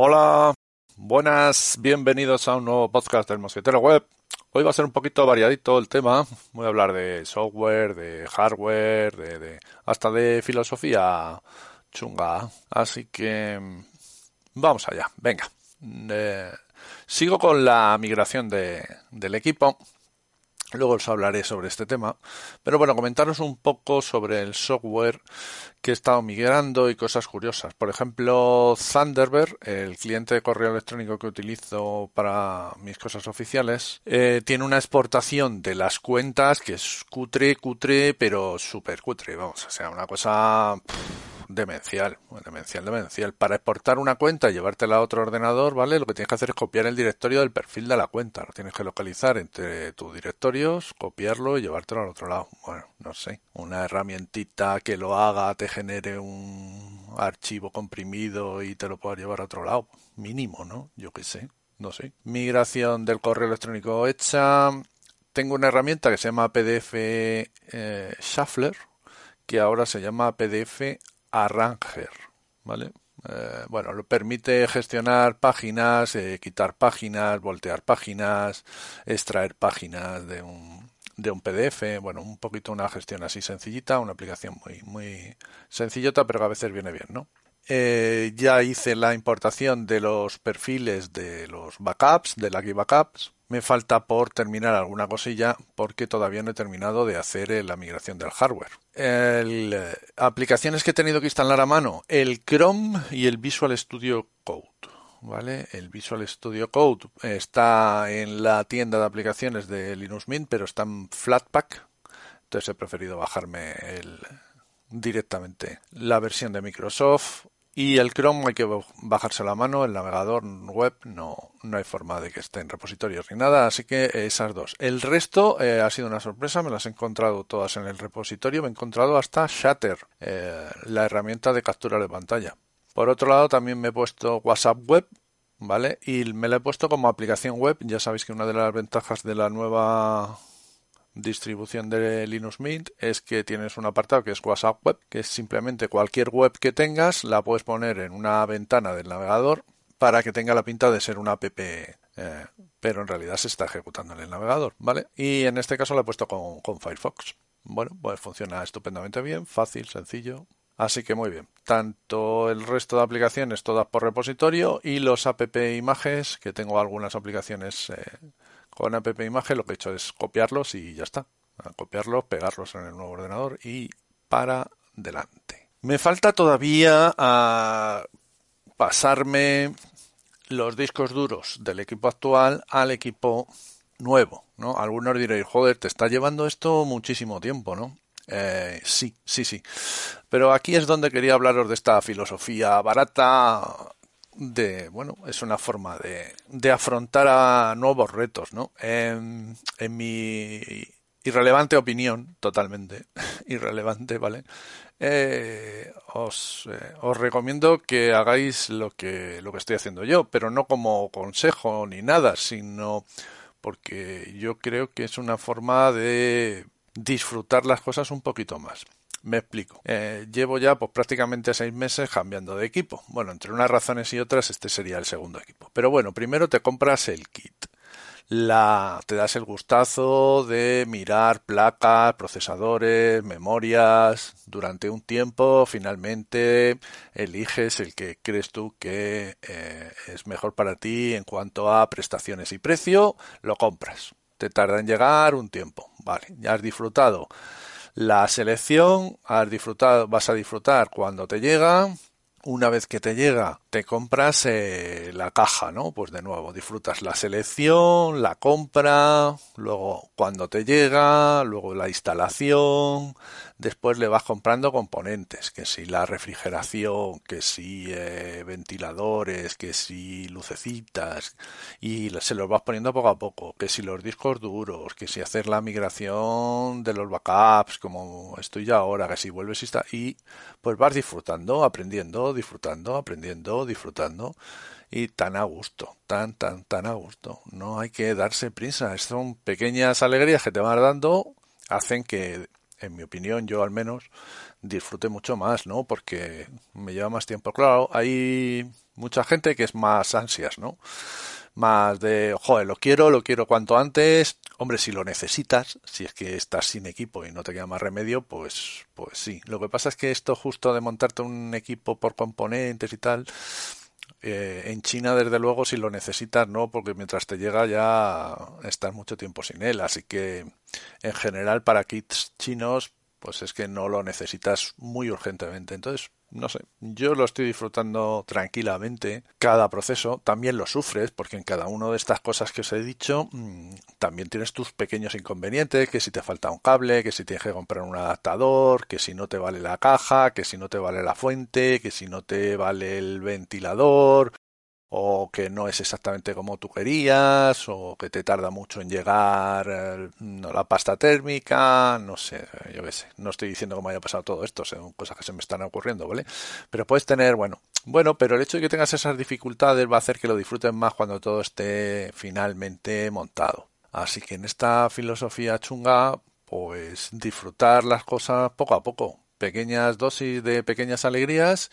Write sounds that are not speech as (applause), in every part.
Hola, buenas, bienvenidos a un nuevo podcast del Mosquetero Web. Hoy va a ser un poquito variadito el tema. Voy a hablar de software, de hardware, de, hasta de filosofía chunga. Así que vamos allá, venga. Eh, sigo con la migración de, del equipo Luego os hablaré sobre este tema. Pero bueno, comentaros un poco sobre el software que he estado migrando y cosas curiosas. Por ejemplo, Thunderbird, el cliente de correo electrónico que utilizo para mis cosas oficiales, eh, tiene una exportación de las cuentas que es cutre, cutre, pero súper cutre. Vamos, o sea, una cosa demencial, demencial, demencial. Para exportar una cuenta y llevártela a otro ordenador, ¿vale? Lo que tienes que hacer es copiar el directorio del perfil de la cuenta. Lo tienes que localizar entre tus directorios, copiarlo y llevártelo al otro lado. Bueno, no sé. Una herramientita que lo haga, te genere un archivo comprimido y te lo pueda llevar a otro lado. Mínimo, ¿no? Yo qué sé. No sé. Migración del correo electrónico hecha. Tengo una herramienta que se llama PDF eh, Shuffler, que ahora se llama PDF Arranger, ¿vale? Eh, bueno, lo permite gestionar páginas, eh, quitar páginas, voltear páginas, extraer páginas de un, de un PDF, bueno, un poquito una gestión así sencillita, una aplicación muy, muy sencillota, pero que a veces viene bien, ¿no? Eh, ya hice la importación de los perfiles de los backups, de Lucky Backups, me falta por terminar alguna cosilla porque todavía no he terminado de hacer eh, la migración del hardware. Eh, aplicaciones que he tenido que instalar a mano, el Chrome y el Visual Studio Code. ¿Vale? El Visual Studio Code está en la tienda de aplicaciones de Linux Mint, pero está en Flatpak. Entonces he preferido bajarme directamente la versión de Microsoft y el Chrome hay que bajarse la mano, el navegador web no, no hay forma de que esté en repositorios ni nada, así que esas dos. El resto eh, ha sido una sorpresa, me las he encontrado todas en el repositorio, me he encontrado hasta Shatter, eh, la herramienta de captura de pantalla. Por otro lado, también me he puesto WhatsApp Web, ¿vale? Y me la he puesto como aplicación web. Ya sabéis que una de las ventajas de la nueva distribución de Linux Mint es que tienes un apartado que es WhatsApp Web, que es simplemente cualquier web que tengas, la puedes poner en una ventana del navegador para que tenga la pinta de ser una app, eh, pero en realidad se está ejecutando en el navegador, ¿vale? Y en este caso la he puesto con, Firefox. Bueno, pues funciona estupendamente bien, fácil, sencillo, Así que muy bien. Tanto el resto de aplicaciones todas por repositorio y los app images, que tengo algunas aplicaciones eh, con app imagen lo que he hecho es copiarlos y ya está. Copiarlos, pegarlos en el nuevo ordenador y para adelante. Me falta todavía a pasarme los discos duros del equipo actual al equipo nuevo, ¿no? Algunos diréis, joder, te está llevando esto muchísimo tiempo, ¿no? Eh, sí, sí, sí. Pero aquí es donde quería hablaros de esta filosofía barata de, bueno, es una forma de, de afrontar a nuevos retos, ¿no? En, en mi irrelevante opinión, totalmente (laughs) irrelevante, ¿vale? Eh, os, eh, os recomiendo que hagáis lo que, lo que estoy haciendo yo, pero no como consejo ni nada, sino porque yo creo que es una forma de disfrutar las cosas un poquito más. Me explico. Eh, llevo ya pues, prácticamente seis meses cambiando de equipo. Bueno, entre unas razones y otras, este sería el segundo equipo. Pero bueno, primero te compras el kit. La, te das el gustazo de mirar placas, procesadores, memorias. Durante un tiempo, finalmente, eliges el que crees tú que eh, es mejor para ti en cuanto a prestaciones y precio. Lo compras. Te tarda en llegar un tiempo. Vale, ya has disfrutado la selección, has disfrutado, vas a disfrutar cuando te llega. Una vez que te llega, te compras eh, la caja, ¿no? Pues de nuevo, disfrutas la selección, la compra, luego cuando te llega, luego la instalación, después le vas comprando componentes, que si la refrigeración, que si eh, ventiladores, que si lucecitas, y se los vas poniendo poco a poco, que si los discos duros, que si hacer la migración de los backups, como estoy ya ahora, que si vuelves y está, y pues vas disfrutando, aprendiendo, disfrutando, aprendiendo, disfrutando y tan a gusto, tan, tan, tan a gusto. No hay que darse prisa. Son pequeñas alegrías que te van dando, hacen que en mi opinión, yo al menos, disfrute mucho más, ¿no? Porque me lleva más tiempo. Claro, hay mucha gente que es más ansias, ¿no? Más de, joder, lo quiero, lo quiero cuanto antes. Hombre, si lo necesitas, si es que estás sin equipo y no te queda más remedio, pues, pues sí. Lo que pasa es que esto justo de montarte un equipo por componentes y tal, eh, en China, desde luego, si lo necesitas, no, porque mientras te llega ya estás mucho tiempo sin él. Así que, en general, para kits chinos, pues es que no lo necesitas muy urgentemente. Entonces, no sé, yo lo estoy disfrutando tranquilamente. Cada proceso también lo sufres, porque en cada una de estas cosas que os he dicho, mm, también tienes tus pequeños inconvenientes, que si te falta un cable, que si tienes que comprar un adaptador, que si no te vale la caja, que si no te vale la fuente, que si no te vale el ventilador, o que no es exactamente como tú querías, o que te tarda mucho en llegar eh, la pasta térmica, no sé, yo qué sé, no estoy diciendo cómo haya pasado todo esto, son cosas que se me están ocurriendo, ¿vale? Pero puedes tener, bueno, bueno, pero el hecho de que tengas esas dificultades va a hacer que lo disfrutes más cuando todo esté finalmente montado. Así que en esta filosofía chunga, pues disfrutar las cosas poco a poco, pequeñas dosis de pequeñas alegrías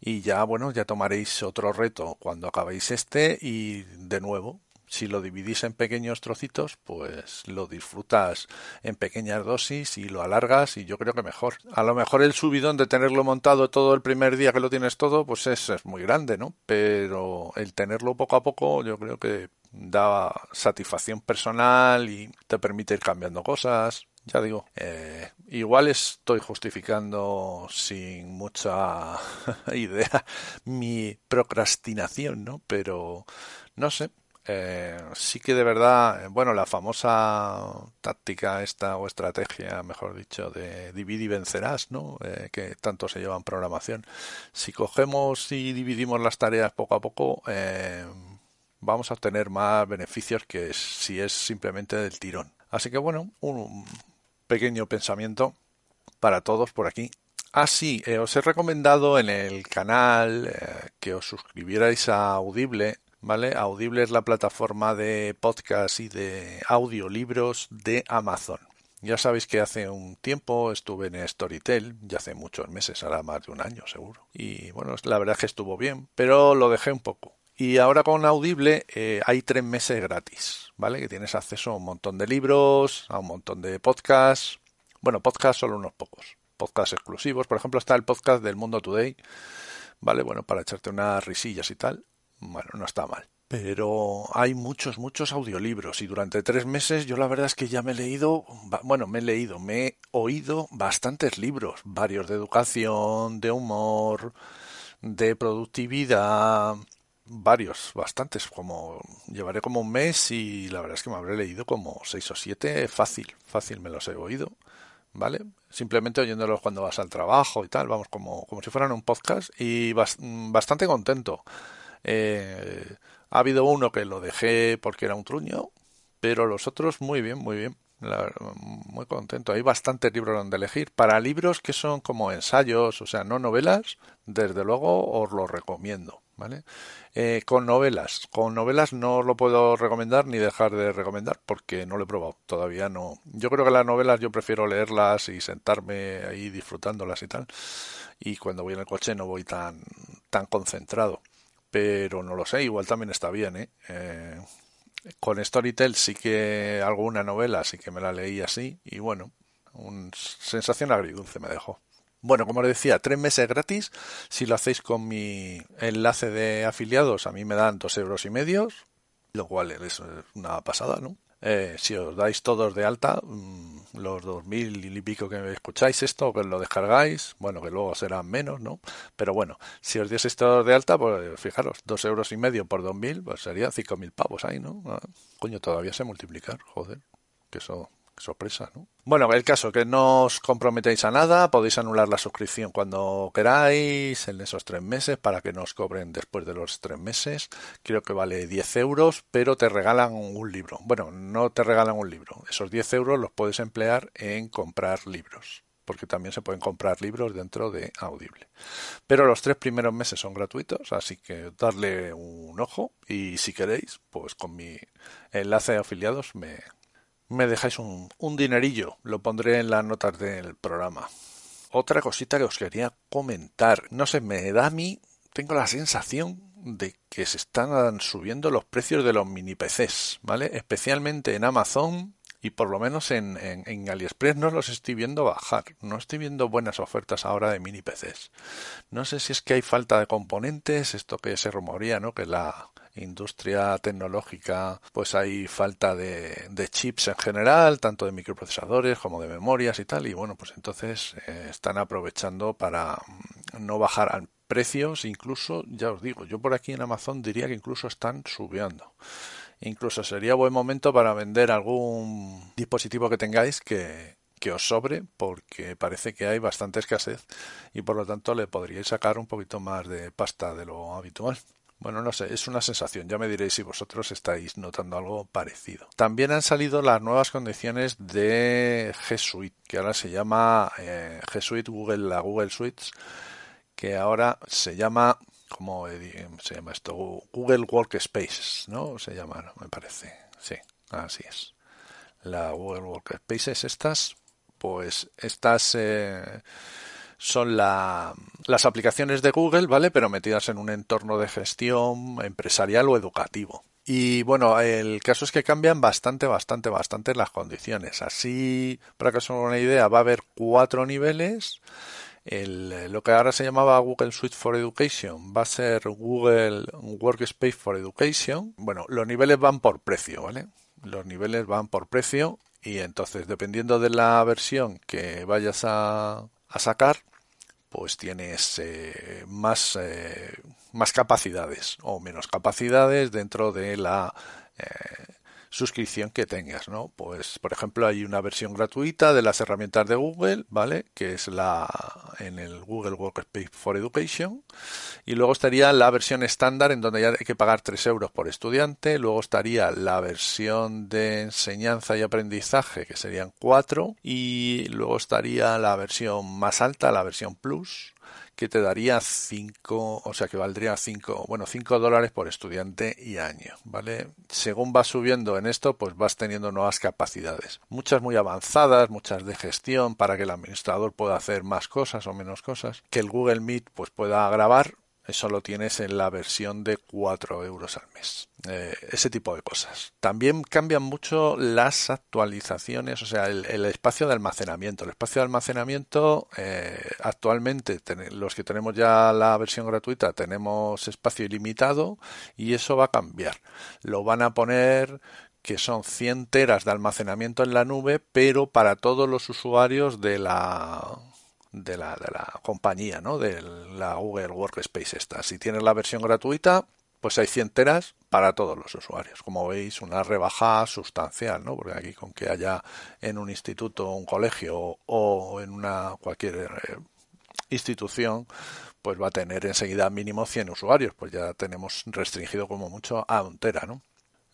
y ya bueno ya tomaréis otro reto cuando acabéis este y de nuevo si lo dividís en pequeños trocitos, pues lo disfrutas en pequeñas dosis y lo alargas y yo creo que mejor. A lo mejor el subidón de tenerlo montado todo el primer día que lo tienes todo, pues es, es muy grande, ¿no? Pero el tenerlo poco a poco yo creo que da satisfacción personal y te permite ir cambiando cosas, ya digo, eh, igual estoy justificando sin mucha (laughs) idea mi procrastinación, ¿no? Pero no sé. Eh, sí que de verdad, eh, bueno, la famosa táctica esta o estrategia, mejor dicho, de divide y vencerás, ¿no? que tanto se lleva en programación. Si cogemos y dividimos las tareas poco a poco, vamos a obtener más beneficios que si es simplemente del tirón. Así que bueno, un, pequeño pensamiento para todos por aquí. Ah, sí, eh, os he recomendado en el canal eh, que os suscribierais a Audible, ¿vale? Audible es la plataforma de podcast y de audiolibros de Amazon. Ya sabéis que hace un tiempo estuve en Storytel, ya hace muchos meses, ahora más de un año seguro. Y bueno, la verdad es que estuvo bien, pero lo dejé un poco. Y ahora con Audible eh, hay tres meses gratis, ¿vale? Que tienes acceso a un montón de libros, a un montón de podcasts. Bueno, podcasts solo unos pocos. Podcasts exclusivos. Por ejemplo, está el podcast del Mundo Today, ¿vale? Bueno, para echarte unas risillas y tal. Bueno, no está mal. Pero hay muchos, muchos audiolibros y durante tres meses yo la verdad es que ya me he leído, bueno, me he leído, me he oído bastantes libros, varios de educación, de humor, de productividad, varios, bastantes, como llevaré como un mes y la verdad es que me habré leído como seis o siete, fácil, fácil me los he oído, ¿vale? Simplemente oyéndolos cuando vas al trabajo y tal, vamos, como, como si fueran un podcast y bastante contento. Eh, ha habido uno que lo dejé porque era un truño, pero los otros muy bien, muy bien. muy contento. Hay bastantes libros donde elegir. Para libros que son como ensayos, o sea, no novelas, desde luego os lo recomiendo. ¿Vale? Eh, con novelas, con novelas no lo puedo recomendar ni dejar de recomendar porque no lo he probado, todavía no. Yo creo que las novelas yo prefiero leerlas y sentarme ahí disfrutándolas y tal. Y cuando voy en el coche no voy tan, tan concentrado. Pero no lo sé, igual también está bien, ¿eh? eh con Storytel sí que alguna novela sí que me la leí así y bueno, una sensación agridulce me dejó. Bueno, como os decía, tres meses gratis. Si lo hacéis con mi enlace de afiliados, a mí me dan dos euros y medio, lo cual es una pasada, ¿no? Eh, si os dais todos de alta, mm, los dos mil y pico que escucháis esto, que lo descargáis, bueno, que luego serán menos, ¿no? Pero bueno, si os dieseis todos de alta, pues fijaros, dos euros y medio por dos mil, pues serían cinco mil pavos ahí, ¿no? Ah, coño, todavía sé multiplicar, joder, que eso sorpresa, ¿no? Bueno, el caso que no os comprometéis a nada, podéis anular la suscripción cuando queráis en esos tres meses para que nos cobren después de los tres meses. Creo que vale 10 euros, pero te regalan un libro. Bueno, no te regalan un libro. Esos 10 euros los puedes emplear en comprar libros porque también se pueden comprar libros dentro de Audible. Pero los tres primeros meses son gratuitos, así que darle un ojo y si queréis, pues con mi enlace de afiliados me, me dejáis un, un dinerillo, lo pondré en las notas del programa. Otra cosita que os quería comentar, no sé, me da a mí, tengo la sensación de que se están subiendo los precios de los mini PCs, ¿vale? Especialmente en Amazon y por lo menos en, en, AliExpress no los estoy viendo bajar. No estoy viendo buenas ofertas ahora de mini PCs. No sé si es que hay falta de componentes, esto que se rumoría, ¿no? Que la industria tecnológica, pues hay falta de, chips en general, tanto de microprocesadores como de memorias y tal. Y bueno, pues entonces eh, están aprovechando para mm, no bajar precios, incluso, ya os digo, yo por aquí en Amazon diría que incluso están subiendo. Incluso sería buen momento para vender algún dispositivo que tengáis que, que os sobre porque parece que hay bastante escasez y por lo tanto le podríais sacar un poquito más de pasta de lo habitual. Bueno, no sé, es una sensación. Ya me diréis si vosotros estáis notando algo parecido. También han salido las nuevas condiciones de G Suite, que ahora se llama eh, G Suite Google, la Google Suites, que ahora se llama ¿Cómo se llama esto? Google Workspaces, ¿no? Se llama, me parece. Sí, así es. La Google Workspaces estas, pues estas eh, son la, las aplicaciones de Google, ¿vale? Pero metidas en un entorno de gestión empresarial o educativo. Y bueno, el caso es que cambian bastante, bastante, bastante las condiciones. Así, para que os haga una idea, va a haber cuatro niveles el, lo que ahora se llamaba Google Suite for Education va a ser Google Workspace for Education. Bueno, los niveles van por precio, ¿vale? Los niveles van por precio y entonces dependiendo de la versión que vayas a, a sacar, pues tienes eh, más, eh, más capacidades o menos capacidades dentro de la eh, suscripción que tengas, ¿no? Pues, por ejemplo, hay una versión gratuita de las herramientas de Google, ¿vale? Que es la en el Google Workspace for Education. Y luego estaría la versión estándar en donde ya hay que pagar 3 euros por estudiante. Luego estaría la versión de enseñanza y aprendizaje, que serían 4. Y luego estaría la versión más alta, la versión Plus, que te daría 5, o sea que valdría 5, bueno, 5 dólares por estudiante y año, ¿vale? Según vas subiendo en esto, pues vas teniendo nuevas capacidades. Muchas muy avanzadas, muchas de gestión para que el administrador pueda hacer más cosas o menos cosas, que el Google Meet pues pueda grabar eso lo tienes en la versión de 4 euros al mes. Eh, ese tipo de cosas. También cambian mucho las actualizaciones, o sea, el, espacio de almacenamiento. El espacio de almacenamiento, eh, actualmente, los que tenemos ya la versión gratuita, tenemos espacio ilimitado y eso va a cambiar. Lo van a poner que son 100 teras de almacenamiento en la nube, pero para todos los usuarios de la de la, de la compañía, ¿no? De la Google Workspace esta. Si tienes la versión gratuita, pues hay 100 teras para todos los usuarios. Como veis, una rebaja sustancial, ¿no? Porque aquí con que haya en un instituto, un colegio o en una cualquier eh, institución, pues va a tener enseguida mínimo 100 usuarios, pues ya tenemos restringido como mucho a un tera, ¿no?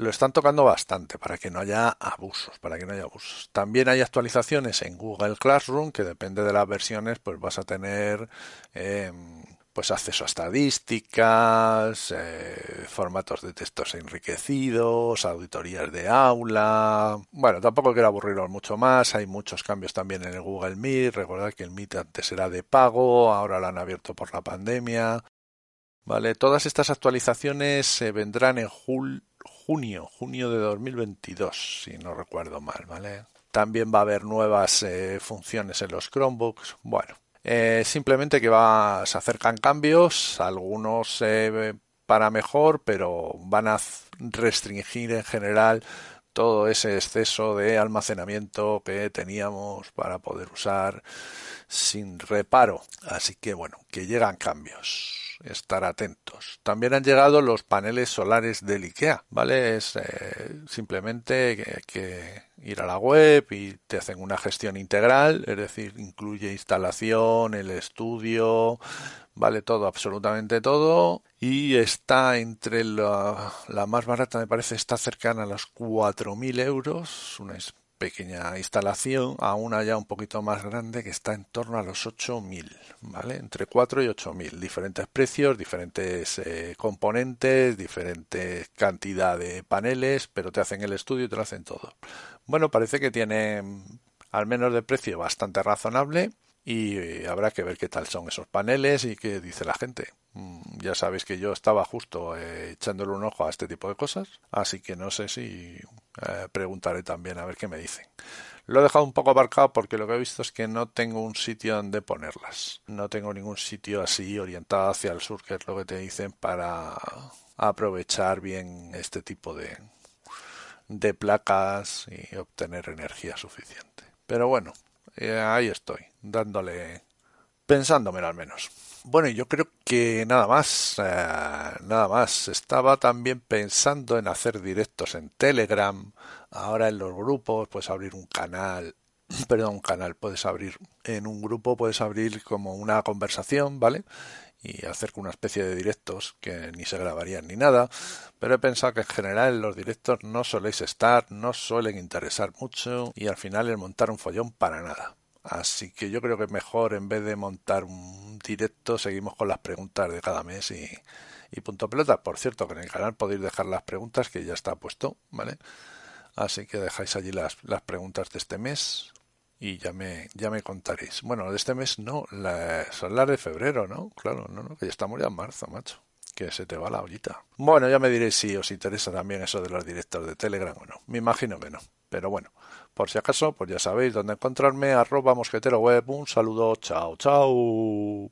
Lo están tocando bastante para que no haya abusos, para que no haya abusos. También hay actualizaciones en Google Classroom que depende de las versiones, pues vas a tener em, pues acceso a estadísticas, eh, formatos de textos enriquecidos, auditorías de aula. Bueno, tampoco quiero aburriros mucho más. Hay muchos cambios también en el Google Meet. Recordad que el Meet antes era de pago, ahora lo han abierto por la pandemia. Vale, todas estas actualizaciones se vendrán en julio junio, junio de 2022, si no recuerdo mal, ¿vale? También va a haber nuevas eh, funciones en los Chromebooks. Bueno, eh, simplemente que se acercan cambios, algunos eh, para mejor, pero van a restringir en general todo ese exceso de almacenamiento que teníamos para poder usar sin reparo. Así que bueno, que llegan cambios estar atentos. También han llegado los paneles solares del IKEA, ¿vale? Es eh, simplemente que, ir a la web y te hacen una gestión integral, es decir, incluye instalación, el estudio, vale todo, absolutamente todo, y está entre la, la más barata, me parece, está cercana a los 4.000 euros, una pequeña instalación a una ya un poquito más grande que está en torno a los 8000, ¿vale? Entre 4 y 8000, diferentes precios, diferentes eh, componentes, diferente cantidad de paneles, pero te hacen el estudio y te lo hacen todo. Bueno, parece que tiene al menos de precio bastante razonable y eh, habrá que ver qué tal son esos paneles y qué dice la gente. Mm, ya sabéis que yo estaba justo eh, echándole un ojo a este tipo de cosas, así que no sé si eh, preguntaré también a ver qué me dicen. Lo he dejado un poco aparcado porque lo que he visto es que no tengo un sitio donde ponerlas. No tengo ningún sitio así orientado hacia el sur, que es lo que te dicen para aprovechar bien este tipo de, de placas y obtener energía suficiente. Pero bueno, eh, ahí estoy, dándole, pensándomelo al menos. Bueno, yo creo que nada más, eh, nada más. Estaba también pensando en hacer directos en Telegram, ahora en los grupos, pues abrir un canal, (clears throat) perdón, un canal, puedes abrir en un grupo, puedes abrir como una conversación, ¿vale? Y hacer una especie de directos que ni se grabarían ni nada, pero he pensado que en general los directos no soléis estar, no suelen interesar mucho y al final el montar un follón para nada. Así que yo creo que mejor en vez de montar un directo seguimos con las preguntas de cada mes y, y punto pelota. Por cierto que en el canal podéis dejar las preguntas que ya está puesto, ¿vale? Así que dejáis allí las, las preguntas de este mes y ya me, ya me contaréis. Bueno, de este mes no, son las de febrero, ¿no? Claro, no, no, que ya estamos ya en marzo, macho. Que se te va la ollita. Bueno, ya me diréis si os interesa también eso de los directos de Telegram o no. Me imagino que no. Pero bueno, por si acaso, pues ya sabéis dónde encontrarme, arroba mosquetero web. Un saludo, chao, chao.